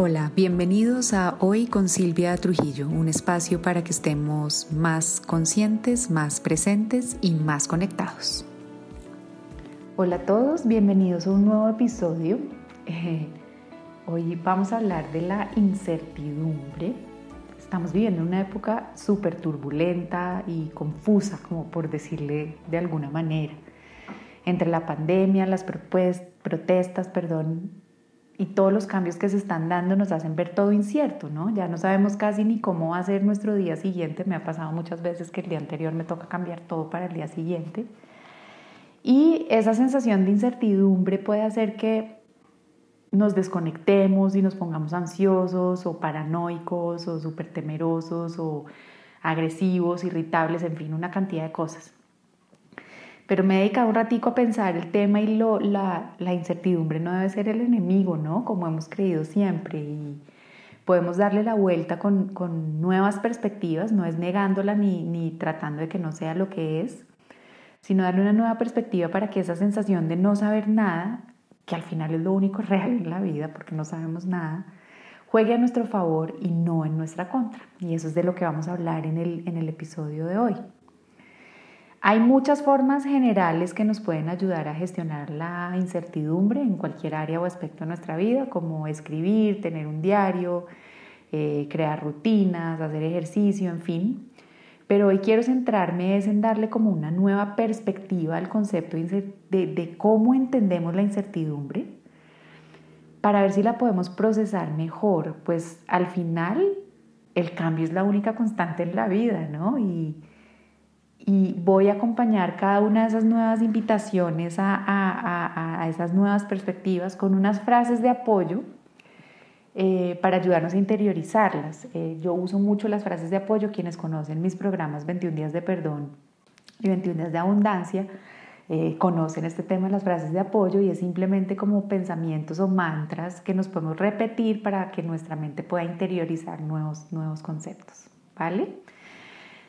Hola, bienvenidos a Hoy con Silvia Trujillo, un espacio para que estemos más conscientes, más presentes y más conectados. Hola a todos, bienvenidos a un nuevo episodio. Eh, hoy vamos a hablar de la incertidumbre. Estamos viviendo una época súper turbulenta y confusa, como por decirle de alguna manera. Entre la pandemia, las protestas, perdón, y todos los cambios que se están dando nos hacen ver todo incierto, ¿no? Ya no sabemos casi ni cómo va a ser nuestro día siguiente. Me ha pasado muchas veces que el día anterior me toca cambiar todo para el día siguiente. Y esa sensación de incertidumbre puede hacer que nos desconectemos y nos pongamos ansiosos o paranoicos o súper temerosos o agresivos, irritables, en fin, una cantidad de cosas pero me he dedicado un ratico a pensar el tema y lo, la, la, incertidumbre no debe ser el enemigo, ¿no? Como hemos creído siempre y podemos darle la vuelta con, con nuevas perspectivas, no es negándola ni, ni tratando de que no sea lo que es, sino darle una nueva perspectiva para que esa sensación de no saber nada, que al final es lo único real en la vida porque no sabemos nada, juegue a nuestro favor y no en nuestra contra. Y eso es de lo que vamos a hablar en el, en el episodio de hoy. Hay muchas formas generales que nos pueden ayudar a gestionar la incertidumbre en cualquier área o aspecto de nuestra vida, como escribir, tener un diario, eh, crear rutinas, hacer ejercicio, en fin. Pero hoy quiero centrarme es en darle como una nueva perspectiva al concepto de, de cómo entendemos la incertidumbre para ver si la podemos procesar mejor, pues al final el cambio es la única constante en la vida, ¿no? Y, y voy a acompañar cada una de esas nuevas invitaciones a, esas nuevas perspectivas con unas frases de apoyo eh, para ayudarnos a interiorizarlas. Eh, yo uso mucho las frases de apoyo, quienes conocen mis programas 21 días de perdón y 21 días de abundancia. Eh, conocen este tema de las frases de apoyo y es simplemente como pensamientos o mantras que nos podemos repetir para que nuestra mente pueda interiorizar nuevos, nuevos conceptos. ¿Vale?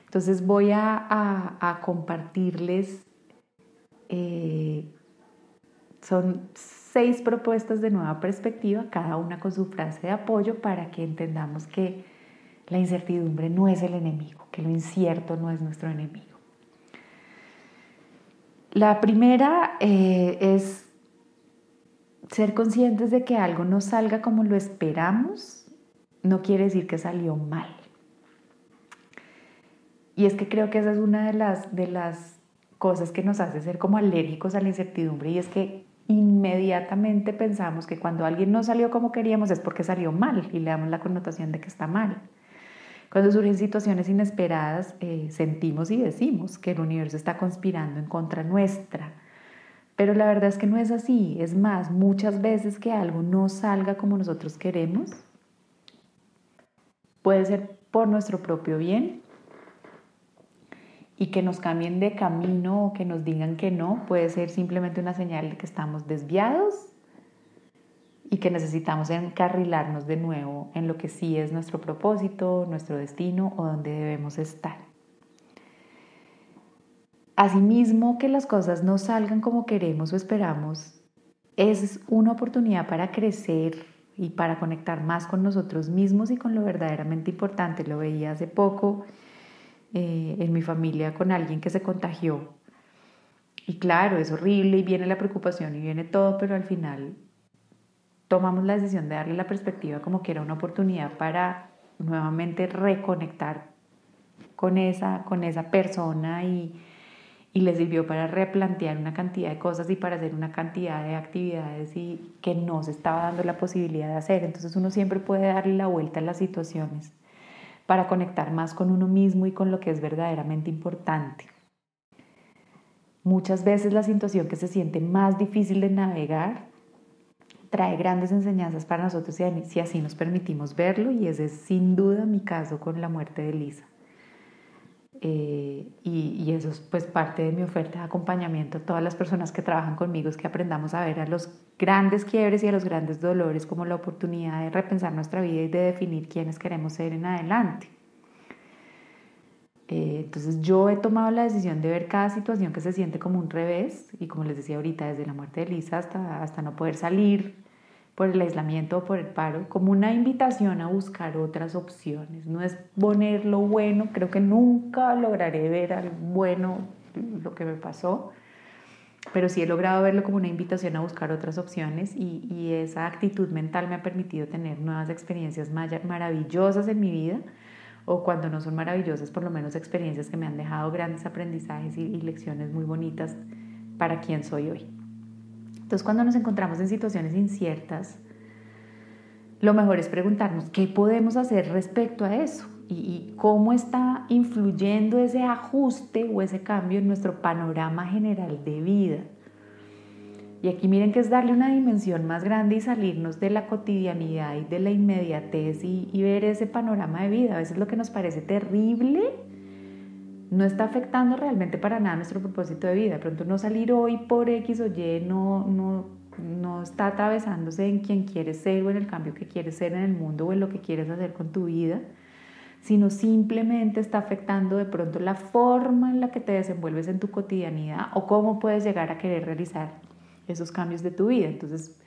Entonces voy a, compartirles, eh, son seis propuestas de nueva perspectiva, cada una con su frase de apoyo para que entendamos que la incertidumbre no es el enemigo, que lo incierto no es nuestro enemigo. La primera eh, es ser conscientes de que algo no salga como lo esperamos, no quiere decir que salió mal. Y es que creo que esa es una de las, de las cosas que nos hace ser como alérgicos a la incertidumbre y es que inmediatamente pensamos que cuando alguien no salió como queríamos es porque salió mal y le damos la connotación de que está mal. Cuando surgen situaciones inesperadas, eh, sentimos y decimos que el universo está conspirando en contra nuestra. Pero la verdad es que no es así. Es más, muchas veces que algo no salga como nosotros queremos, puede ser por nuestro propio bien y que nos cambien de camino o que nos digan que no puede ser simplemente una señal de que estamos desviados y que necesitamos encarrilarnos de nuevo en lo que sí es nuestro propósito, nuestro destino o donde debemos estar. Asimismo, que las cosas no salgan como queremos o esperamos es una oportunidad para crecer y para conectar más con nosotros mismos y con lo verdaderamente importante. Lo veía hace poco eh, en mi familia con alguien que se contagió. Y claro, es horrible y viene la preocupación y viene todo, pero al final tomamos la decisión de darle la perspectiva como que era una oportunidad para nuevamente reconectar con esa, con esa persona y, y le sirvió para replantear una cantidad de cosas y para hacer una cantidad de actividades y que no se estaba dando la posibilidad de hacer. Entonces uno siempre puede darle la vuelta a las situaciones para conectar más con uno mismo y con lo que es verdaderamente importante. Muchas veces la situación que se siente más difícil de navegar trae grandes enseñanzas para nosotros si así nos permitimos verlo y ese es sin duda mi caso con la muerte de Lisa. Eh, y, eso es pues parte de mi oferta de acompañamiento a todas las personas que trabajan conmigo, es que aprendamos a ver a los grandes quiebres y a los grandes dolores como la oportunidad de repensar nuestra vida y de definir quiénes queremos ser en adelante. Eh, entonces yo he tomado la decisión de ver cada situación que se siente como un revés y como les decía ahorita, desde la muerte de Lisa hasta, hasta no poder salir por el aislamiento o por el paro, como una invitación a buscar otras opciones. No es poner lo bueno, creo que nunca lograré ver al bueno lo que me pasó, pero sí he logrado verlo como una invitación a buscar otras opciones y, y esa actitud mental me ha permitido tener nuevas experiencias maravillosas en mi vida o cuando no son maravillosas, por lo menos experiencias que me han dejado grandes aprendizajes y, y lecciones muy bonitas para quien soy hoy. Entonces, cuando nos encontramos en situaciones inciertas, lo mejor es preguntarnos qué podemos hacer respecto a eso y, cómo está influyendo ese ajuste o ese cambio en nuestro panorama general de vida. Y aquí miren que es darle una dimensión más grande y salirnos de la cotidianidad y de la inmediatez y, y ver ese panorama de vida. A veces lo que nos parece terrible no está afectando realmente para nada nuestro propósito de vida. De pronto no salir hoy por X o Y no, no, no está atravesándose en quien quieres ser o en el cambio que quieres ser en el mundo o en lo que quieres hacer con tu vida, sino simplemente está afectando de pronto la forma en la que te desenvuelves en tu cotidianidad o cómo puedes llegar a querer realizar esos cambios de tu vida. Entonces,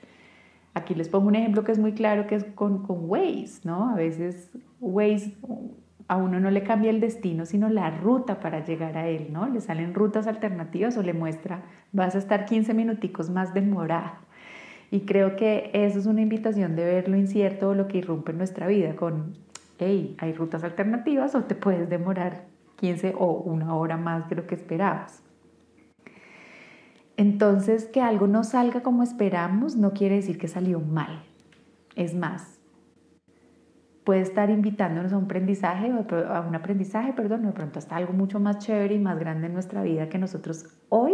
aquí les pongo un ejemplo que es muy claro, que es con, con Waze, ¿no? A veces Waze a uno no le cambia el destino, sino la ruta para llegar a él, ¿no? Le salen rutas alternativas o le muestra, vas a estar 15 minuticos más demorado. Y creo que eso es una invitación de ver lo incierto o lo que irrumpe en nuestra vida con, hey, hay rutas alternativas o te puedes demorar 15 o una hora más de lo que esperabas. Entonces, que algo no salga como esperamos no quiere decir que salió mal. Es más, puede estar invitándonos a un aprendizaje, a un aprendizaje, perdón, de pronto hasta algo mucho más chévere y más grande en nuestra vida que nosotros hoy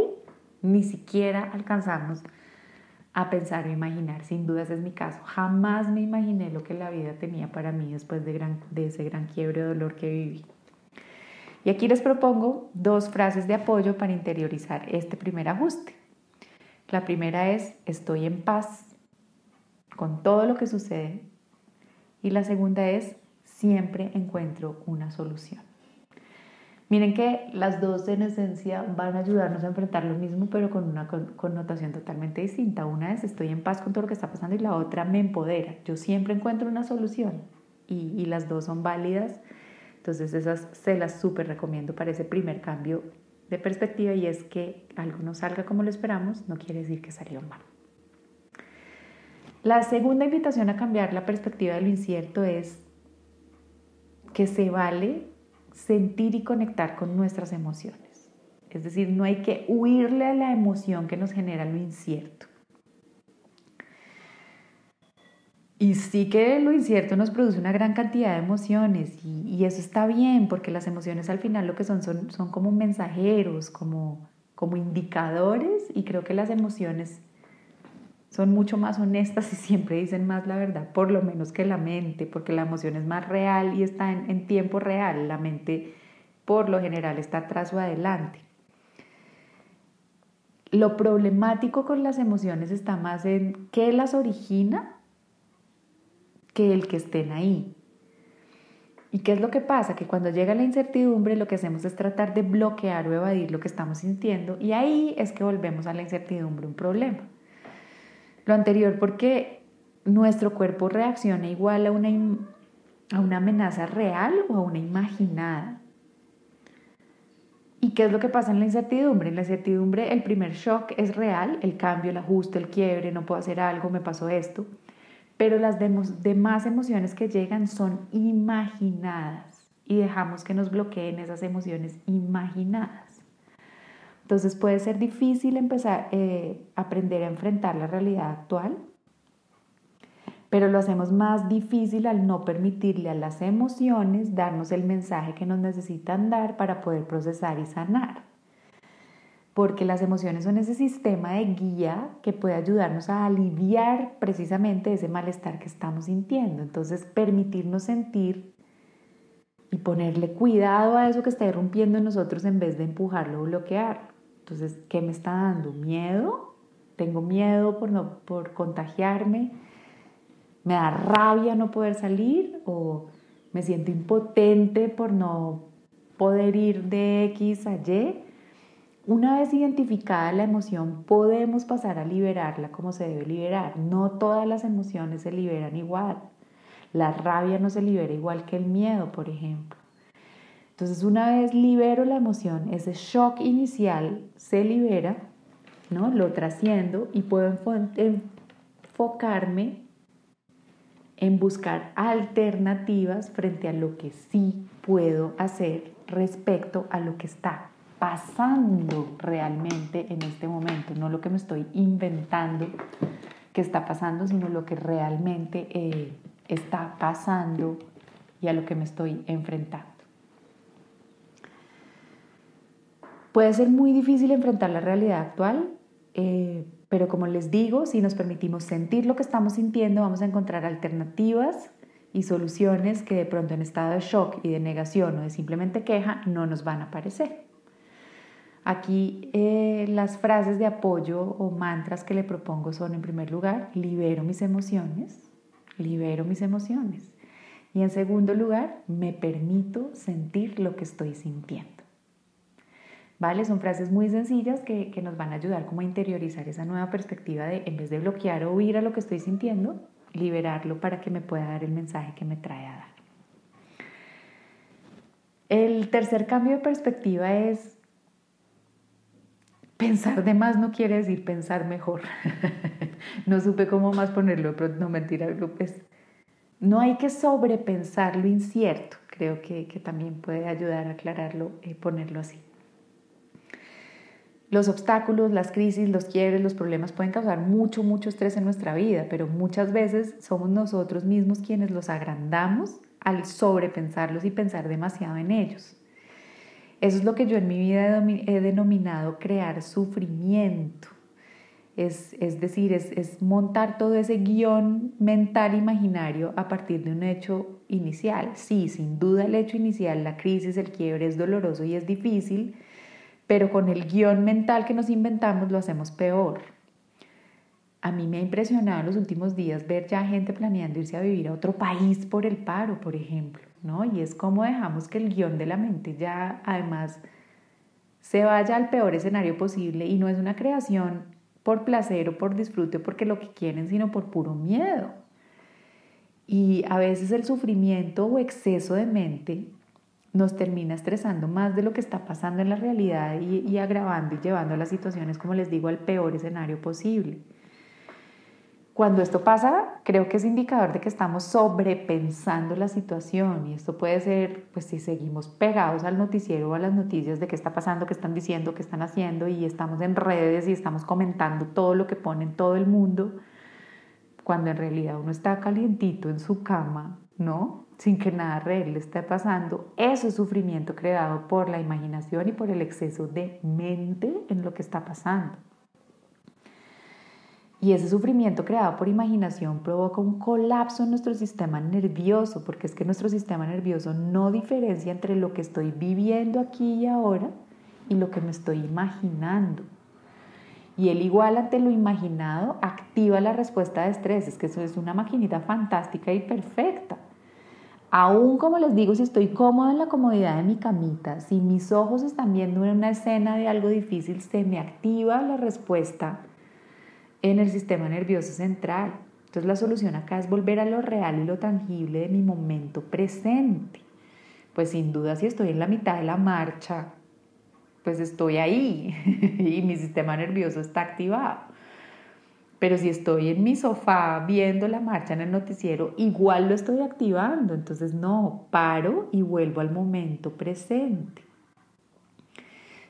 ni siquiera alcanzamos a pensar o imaginar. Sin duda ese es mi caso. Jamás me imaginé lo que la vida tenía para mí después de, gran, de ese gran quiebre de dolor que viví. Y aquí les propongo dos frases de apoyo para interiorizar este primer ajuste. La primera es, estoy en paz con todo lo que sucede y la segunda es, siempre encuentro una solución. Miren que las dos en esencia van a ayudarnos a enfrentar lo mismo, pero con una connotación totalmente distinta. Una es estoy en paz con todo lo que está pasando y la otra me empodera. Yo siempre encuentro una solución y, y las dos son válidas. Entonces esas se las súper recomiendo para ese primer cambio de perspectiva y es que algo no salga como lo esperamos, no quiere decir que salió mal. La segunda invitación a cambiar la perspectiva de lo incierto es que se vale sentir y conectar con nuestras emociones. Es decir, no hay que huirle a la emoción que nos genera lo incierto. Y sí que lo incierto nos produce una gran cantidad de emociones y, eso está bien porque las emociones al final lo que son son, son como mensajeros, como, como indicadores y creo que las emociones son mucho más honestas y siempre dicen más la verdad, por lo menos que la mente, porque la emoción es más real y está en, tiempo real. La mente por lo general está atrás o adelante. Lo problemático con las emociones está más en qué las origina que el que estén ahí. ¿Y qué es lo que pasa? Que cuando llega la incertidumbre lo que hacemos es tratar de bloquear o evadir lo que estamos sintiendo y ahí es que volvemos a la incertidumbre un problema. Lo anterior porque nuestro cuerpo reacciona igual a una, a una amenaza real o a una imaginada. ¿Y qué es lo que pasa en la incertidumbre? En la incertidumbre el primer shock es real, el cambio, el ajuste, el quiebre, no puedo hacer algo, me pasó esto. Pero las demás emociones que llegan son imaginadas y dejamos que nos bloqueen esas emociones imaginadas. Entonces puede ser difícil empezar eh, aprender a enfrentar la realidad actual, pero lo hacemos más difícil al no permitirle a las emociones darnos el mensaje que nos necesitan dar para poder procesar y sanar. Porque las emociones son ese sistema de guía que puede ayudarnos a aliviar precisamente ese malestar que estamos sintiendo. Entonces, permitirnos sentir y ponerle cuidado a eso que está irrumpiendo en nosotros en vez de empujarlo o bloquearlo. Entonces, ¿qué me está dando? ¿Miedo? ¿Tengo miedo por, no, por contagiarme? ¿Me da rabia no poder salir? ¿O me siento impotente por no poder ir de X a Y? Una vez identificada la emoción, podemos pasar a liberarla como se debe liberar. No todas las emociones se liberan igual. La rabia no se libera igual que el miedo, por ejemplo. Entonces, una vez libero la emoción, ese shock inicial se libera, ¿no? Lo trasciendo y puedo enfocarme en buscar alternativas frente a lo que sí puedo hacer respecto a lo que está pasando realmente en este momento, no lo que me estoy inventando que está pasando, sino lo que realmente eh, está pasando y a lo que me estoy enfrentando. Puede ser muy difícil enfrentar la realidad actual, eh, pero como les digo, si nos permitimos sentir lo que estamos sintiendo, vamos a encontrar alternativas y soluciones que de pronto en estado de shock y de negación o de simplemente queja no nos van a aparecer. Aquí eh, las frases de apoyo o mantras que le propongo son, en primer lugar, libero mis emociones, libero mis emociones. Y en segundo lugar, me permito sentir lo que estoy sintiendo. ¿Vale? Son frases muy sencillas que, que nos van a ayudar como a interiorizar esa nueva perspectiva de, en vez de bloquear o huir a lo que estoy sintiendo, liberarlo para que me pueda dar el mensaje que me trae a dar. El tercer cambio de perspectiva es Pensar de más no quiere decir pensar mejor. no supe cómo más ponerlo, pero no mentira, pues, no hay que sobrepensar lo incierto. Creo que, también puede ayudar a aclararlo, y eh, ponerlo así. Los obstáculos, las crisis, los quiebres, los problemas pueden causar mucho, mucho estrés en nuestra vida, pero muchas veces somos nosotros mismos quienes los agrandamos al sobrepensarlos y pensar demasiado en ellos. Eso es lo que yo en mi vida he denominado crear sufrimiento. Es, decir, es, es, montar todo ese guion mental imaginario a partir de un hecho inicial. Sí, sin duda el hecho inicial, la crisis, el quiebre es doloroso y es difícil, pero con el guion mental que nos inventamos lo hacemos peor. A mí me ha impresionado en los últimos días ver ya gente planeando irse a vivir a otro país por el paro, por ejemplo. ¿no? Y es como dejamos que el guion de la mente ya además se vaya al peor escenario posible y no es una creación por placer o por disfrute porque lo que quieren, sino por puro miedo. Y a veces el sufrimiento o exceso de mente nos termina estresando más de lo que está pasando en la realidad y, y agravando y llevando las situaciones, como les digo, al peor escenario posible. Cuando esto pasa, creo que es indicador de que estamos sobrepensando la situación y esto puede ser, pues si seguimos pegados al noticiero o a las noticias de qué está pasando, qué están diciendo, qué están haciendo y estamos en redes y estamos comentando todo lo que pone en todo el mundo, cuando en realidad uno está calientito en su cama, ¿no? Sin que nada real le esté pasando, eso es sufrimiento creado por la imaginación y por el exceso de mente en lo que está pasando. Y ese sufrimiento creado por imaginación provoca un colapso en nuestro sistema nervioso, porque es que nuestro sistema nervioso no diferencia entre lo que estoy viviendo aquí y ahora y lo que me estoy imaginando. Y él igual ante lo imaginado activa la respuesta de estrés, es que eso es una maquinita fantástica y perfecta. Aún como les digo, si estoy cómoda en la comodidad de mi camita, si mis ojos están viendo una escena de algo difícil, se me activa la respuesta en el sistema nervioso central. Entonces la solución acá es volver a lo real y lo tangible de mi momento presente. Pues sin duda si estoy en la mitad de la marcha, pues estoy ahí y mi sistema nervioso está activado. Pero si estoy en mi sofá viendo la marcha en el noticiero, igual lo estoy activando. Entonces no, paro y vuelvo al momento presente.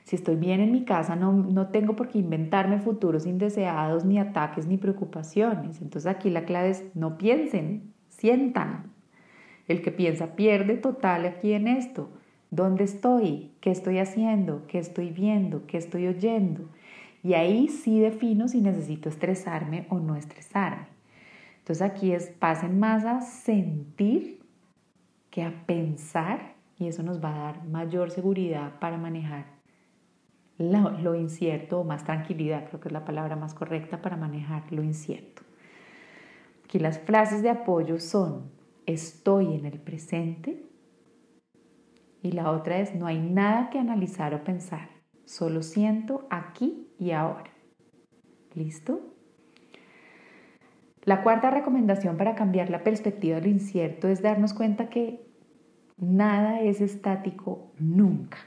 Si estoy bien en mi casa, no, no tengo por qué inventarme futuros indeseados, ni ataques, ni preocupaciones. Entonces aquí la clave es no piensen, sientan. El que piensa pierde total aquí en esto. ¿Dónde estoy? ¿Qué estoy haciendo? ¿Qué estoy viendo? ¿Qué estoy oyendo? Y ahí sí defino si necesito estresarme o no estresarme. Entonces aquí es pasen más a sentir que a pensar y eso nos va a dar mayor seguridad para manejar lo, incierto o más tranquilidad, creo que es la palabra más correcta para manejar lo incierto. Aquí las frases de apoyo son estoy en el presente y la otra es no hay nada que analizar o pensar, solo siento aquí y ahora. ¿Listo? La cuarta recomendación para cambiar la perspectiva de lo incierto es darnos cuenta que nada es estático nunca,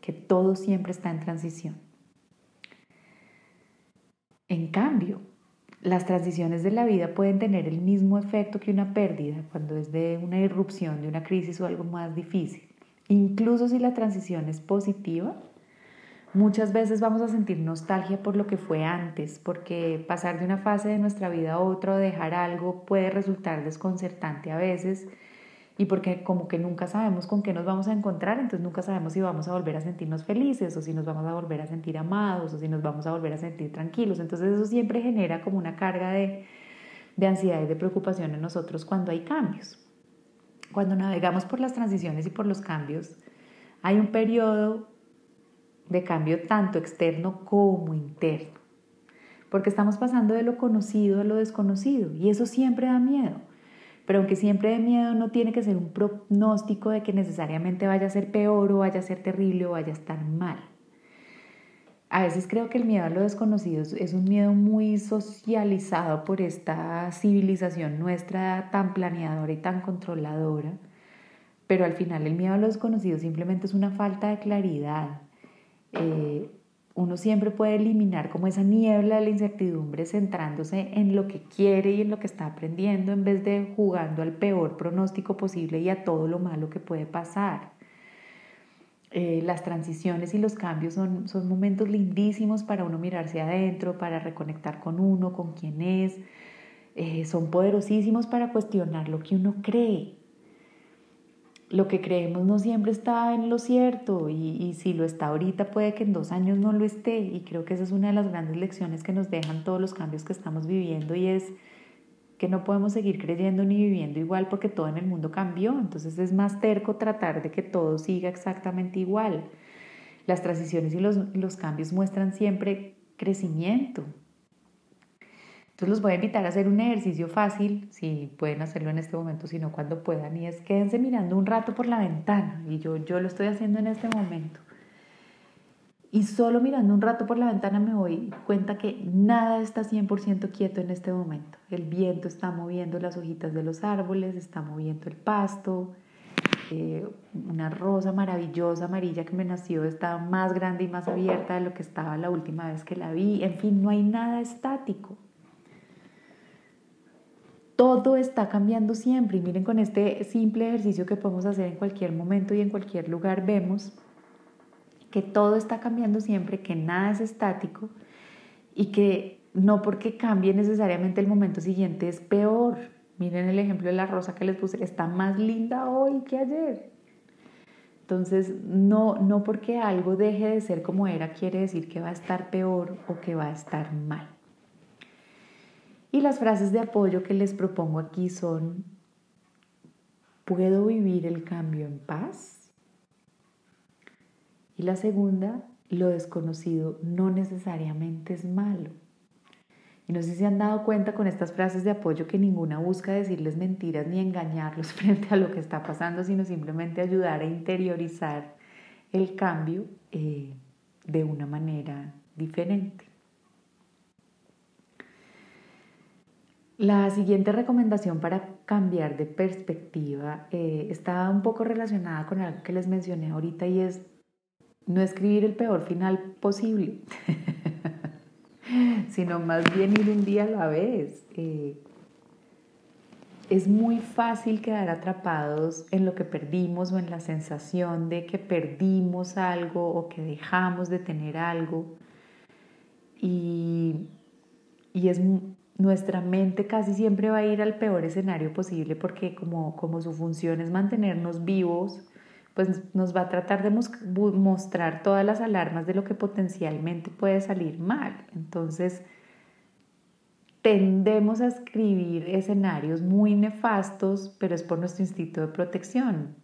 que todo siempre está en transición. En cambio, las transiciones de la vida pueden tener el mismo efecto que una pérdida cuando es de una irrupción, de una crisis o algo más difícil. Incluso si la transición es positiva, muchas veces vamos a sentir nostalgia por lo que fue antes, porque pasar de una fase de nuestra vida a otra o dejar algo puede resultar desconcertante a veces y porque como que nunca sabemos con qué nos vamos a encontrar, entonces nunca sabemos si vamos a volver a sentirnos felices o si nos vamos a volver a sentir amados o si nos vamos a volver a sentir tranquilos. Entonces eso siempre genera como una carga de, de ansiedad y de preocupación en nosotros cuando hay cambios. Cuando navegamos por las transiciones y por los cambios, hay un periodo de cambio tanto externo como interno, porque estamos pasando de lo conocido a lo desconocido y eso siempre da miedo. Pero aunque siempre de miedo, no tiene que ser un pronóstico de que necesariamente vaya a ser peor o vaya a ser terrible o vaya a estar mal. A veces creo que el miedo a lo desconocido es un miedo muy socializado por esta civilización nuestra tan planeadora y tan controladora, pero al final el miedo a lo desconocido simplemente es una falta de claridad. Eh, uno siempre puede eliminar como esa niebla de la incertidumbre centrándose en lo que quiere y en lo que está aprendiendo en vez de jugando al peor pronóstico posible y a todo lo malo que puede pasar. Eh, las transiciones y los cambios son, son momentos lindísimos para uno mirarse adentro, para reconectar con uno, con quien es. Eh, son poderosísimos para cuestionar lo que uno cree lo que creemos no siempre está en lo cierto y, si lo está ahorita puede que en dos años no lo esté. Y creo que esa es una de las grandes lecciones que nos dejan todos los cambios que estamos viviendo y es que no podemos seguir creyendo ni viviendo igual porque todo en el mundo cambió, entonces es más terco tratar de que todo siga exactamente igual. Las transiciones y los, los cambios muestran siempre crecimiento, entonces los voy a invitar a hacer un ejercicio fácil, si pueden hacerlo en este momento, si no cuando puedan, y es quédense mirando un rato por la ventana, y yo, yo lo estoy haciendo en este momento. Y solo mirando un rato por la ventana me doy cuenta que nada está 100% quieto en este momento. El viento está moviendo las hojitas de los árboles, está moviendo el pasto, eh, una rosa maravillosa amarilla que me nació está más grande y más abierta de lo que estaba la última vez que la vi. En fin, no hay nada estático todo está cambiando siempre y miren con este simple ejercicio que podemos hacer en cualquier momento y en cualquier lugar vemos que todo está cambiando siempre, que nada es estático y que no porque cambie necesariamente el momento siguiente es peor. Miren el ejemplo de la rosa que les puse, está más linda hoy que ayer. Entonces, no, no porque algo deje de ser como era quiere decir que va a estar peor o que va a estar mal. Y las frases de apoyo que les propongo aquí son, ¿puedo vivir el cambio en paz? Y la segunda, lo desconocido no necesariamente es malo. Y no sé si se han dado cuenta con estas frases de apoyo que ninguna busca decirles mentiras ni engañarlos frente a lo que está pasando, sino simplemente ayudar a interiorizar el cambio eh, de una manera diferente. La siguiente recomendación para cambiar de perspectiva eh, está un poco relacionada con algo que les mencioné ahorita y es no escribir el peor final posible, sino más bien ir un día a la vez. Eh, es muy fácil quedar atrapados en lo que perdimos o en la sensación de que perdimos algo o que dejamos de tener algo. Y, y es nuestra mente casi siempre va a ir al peor escenario posible porque como, como su función es mantenernos vivos, pues nos va a tratar de mostrar todas las alarmas de lo que potencialmente puede salir mal. Entonces, tendemos a escribir escenarios muy nefastos, pero es por nuestro instinto de protección.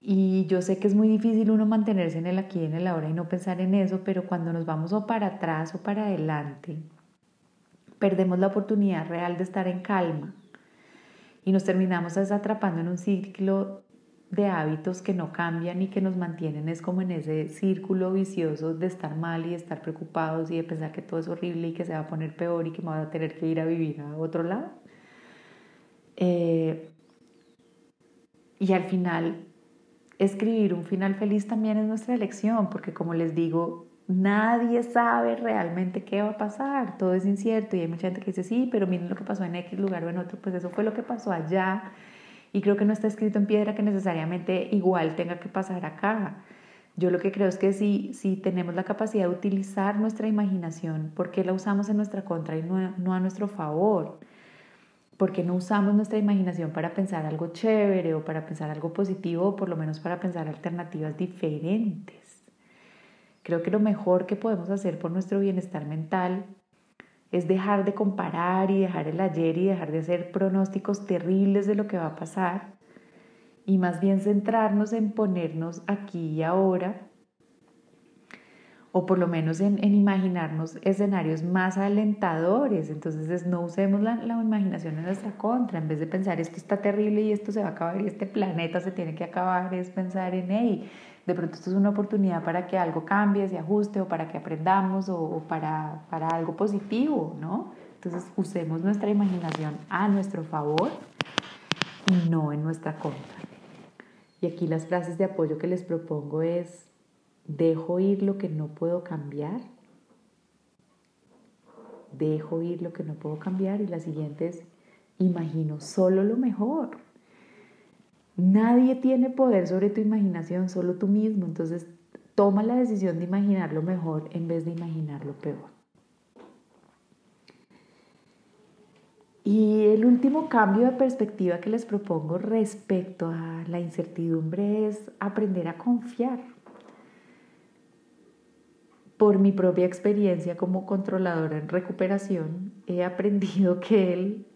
Y yo sé que es muy difícil uno mantenerse en el aquí y en el ahora y no pensar en eso, pero cuando nos vamos o para atrás o para adelante, perdemos la oportunidad real de estar en calma y nos terminamos atrapando en un ciclo de hábitos que no cambian y que nos mantienen es como en ese círculo vicioso de estar mal y de estar preocupados y de pensar que todo es horrible y que se va a poner peor y que me voy a tener que ir a vivir a otro lado. Eh, y al final, escribir un final feliz también es nuestra elección, porque como les digo, nadie sabe realmente qué va a pasar, todo es incierto y hay mucha gente que dice, sí, pero miren lo que pasó en X lugar o en otro, pues eso fue lo que pasó allá y creo que no está escrito en piedra que necesariamente igual tenga que pasar acá. Yo lo que creo es que si, si tenemos la capacidad de utilizar nuestra imaginación, ¿por qué la usamos en nuestra contra y no, no a nuestro favor? porque no usamos nuestra imaginación para pensar algo chévere o para pensar algo positivo o por lo menos para pensar alternativas diferentes. Creo que lo mejor que podemos hacer por nuestro bienestar mental es dejar de comparar y dejar el ayer y dejar de hacer pronósticos terribles de lo que va a pasar y más bien centrarnos en ponernos aquí y ahora o por lo menos en, imaginarnos escenarios más alentadores. Entonces no usemos la, imaginación en nuestra contra, en vez de pensar esto está terrible y esto se va a acabar y este planeta se tiene que acabar, es pensar en, hey, de pronto esto es una oportunidad para que algo cambie, se ajuste o para que aprendamos o, para, para algo positivo, ¿no? Entonces usemos nuestra imaginación a nuestro favor y no en nuestra contra. Y aquí las frases de apoyo que les propongo es, Dejo ir lo que no puedo cambiar. Dejo ir lo que no puedo cambiar. Y la siguiente es, imagino solo lo mejor. Nadie tiene poder sobre tu imaginación, solo tú mismo. Entonces, toma la decisión de imaginar lo mejor en vez de imaginar lo peor. Y el último cambio de perspectiva que les propongo respecto a la incertidumbre es aprender a confiar por mi propia experiencia como controladora en recuperación, he aprendido que el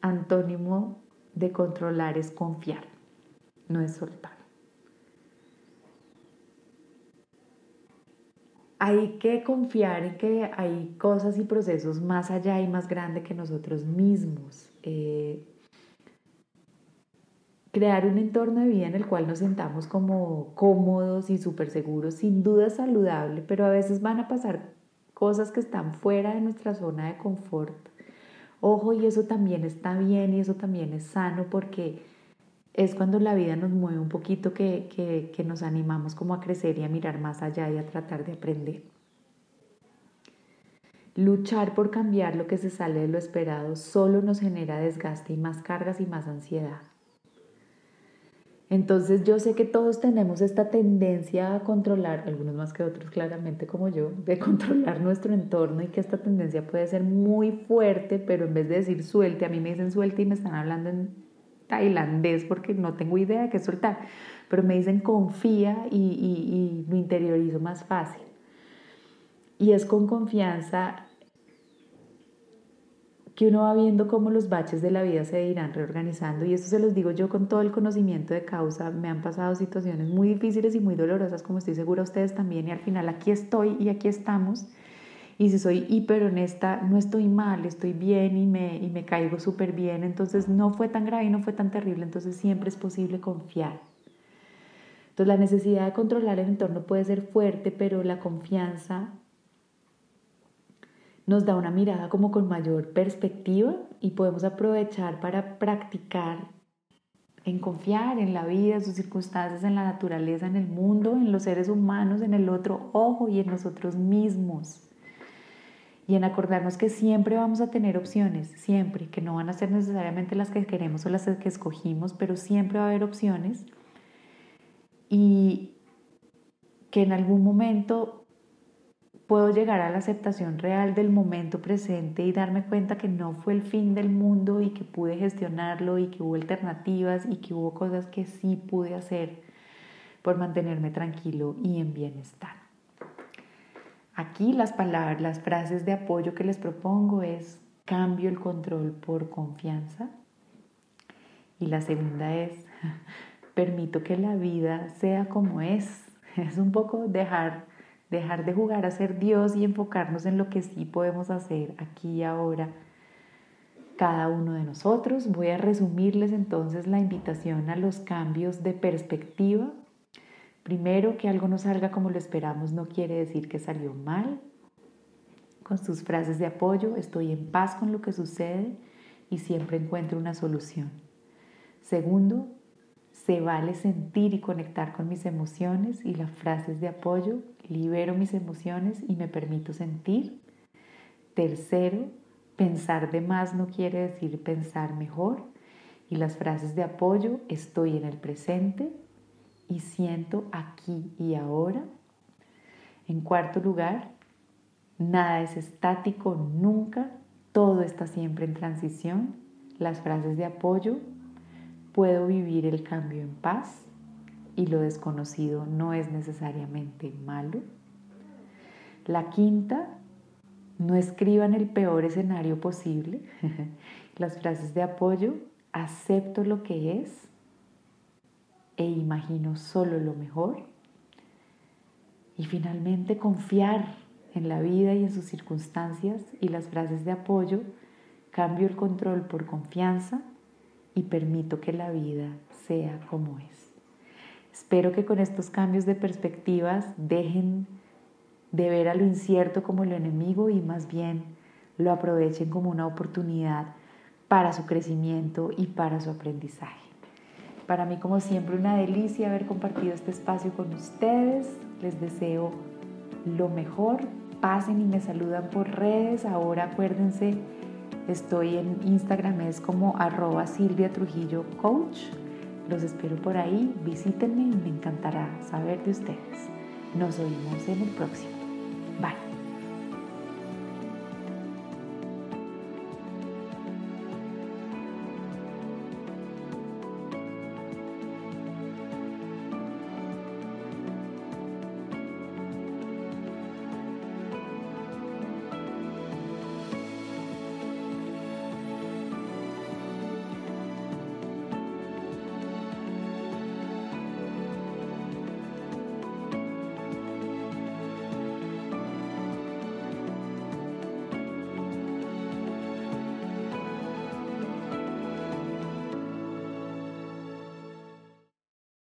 antónimo de controlar es confiar, no es soltar. Hay que confiar en que hay cosas y procesos más allá y más grandes que nosotros mismos. Eh, crear un entorno de vida en el cual nos sentamos como cómodos y súper seguros, sin duda saludable, pero a veces van a pasar cosas que están fuera de nuestra zona de confort. Ojo, y eso también está bien y eso también es sano porque es cuando la vida nos mueve un poquito que, que, que nos animamos como a crecer y a mirar más allá y a tratar de aprender. Luchar por cambiar lo que se sale de lo esperado solo nos genera desgaste y más cargas y más ansiedad. Entonces yo sé que todos tenemos esta tendencia a controlar, algunos más que otros claramente como yo, de controlar nuestro entorno y que esta tendencia puede ser muy fuerte, pero en vez de decir suelte, a mí me dicen suelte y me están hablando en tailandés porque no tengo idea de qué soltar, pero me dicen confía y, y, y lo interiorizo más fácil. Y es con confianza que uno va viendo cómo los baches de la vida se irán reorganizando. Y eso se los digo yo con todo el conocimiento de causa, me han pasado situaciones muy difíciles y muy dolorosas como estoy segura ustedes también y al final aquí estoy y aquí estamos y si soy hiper honesta no estoy mal, estoy bien y me, y me caigo súper bien, entonces no fue tan grave y no fue tan terrible, entonces siempre es posible confiar. Entonces la necesidad de controlar el entorno puede ser fuerte, pero la confianza nos da una mirada como con mayor perspectiva y podemos aprovechar para practicar en confiar en la vida, en sus circunstancias, en la naturaleza, en el mundo, en los seres humanos, en el otro ojo y en nosotros mismos. Y en acordarnos que siempre vamos a tener opciones, siempre, que no van a ser necesariamente las que queremos o las que escogimos, pero siempre va a haber opciones. Y que en algún momento puedo llegar a la aceptación real del momento presente y darme cuenta que no fue el fin del mundo y que pude gestionarlo y que hubo alternativas y que hubo cosas que sí pude hacer por mantenerme tranquilo y en bienestar. Aquí las palabras, las frases de apoyo que les propongo es cambio el control por confianza y la segunda es permito que la vida sea como es. Es un poco dejar dejar de jugar a ser Dios y enfocarnos en lo que sí podemos hacer aquí y ahora. cada uno de nosotros. Voy a resumirles entonces la invitación a los cambios de perspectiva. Primero, que algo no salga como lo esperamos no quiere decir que salió mal. Con sus frases de apoyo, estoy en paz con lo que sucede y siempre encuentro una solución. Segundo, se vale sentir y conectar con mis emociones y las frases de apoyo, libero mis emociones y me permito sentir. Tercero, pensar de más no quiere decir pensar mejor y las frases de apoyo, estoy en el presente y siento aquí y ahora. En cuarto lugar, nada es estático nunca, todo está siempre en transición. Las frases de apoyo, puedo vivir el cambio en paz y lo desconocido no es necesariamente malo. La quinta, no escriban el peor escenario posible. Las frases de apoyo, acepto lo que es e imagino solo lo mejor. Y finalmente confiar en la vida y en sus circunstancias y las frases de apoyo, cambio el control por confianza y permito que la vida sea como es. Espero que con estos cambios de perspectivas dejen de ver a lo incierto como lo enemigo y más bien lo aprovechen como una oportunidad para su crecimiento y para su aprendizaje. Para mí, como siempre, una delicia haber compartido este espacio con ustedes. Les deseo lo mejor. Pasen y me saludan por redes. Ahora acuérdense Estoy en Instagram, es como arroba Silvia Trujillo Coach. Los espero por ahí, visítenme y me encantará saber de ustedes. Nos oímos en el próximo.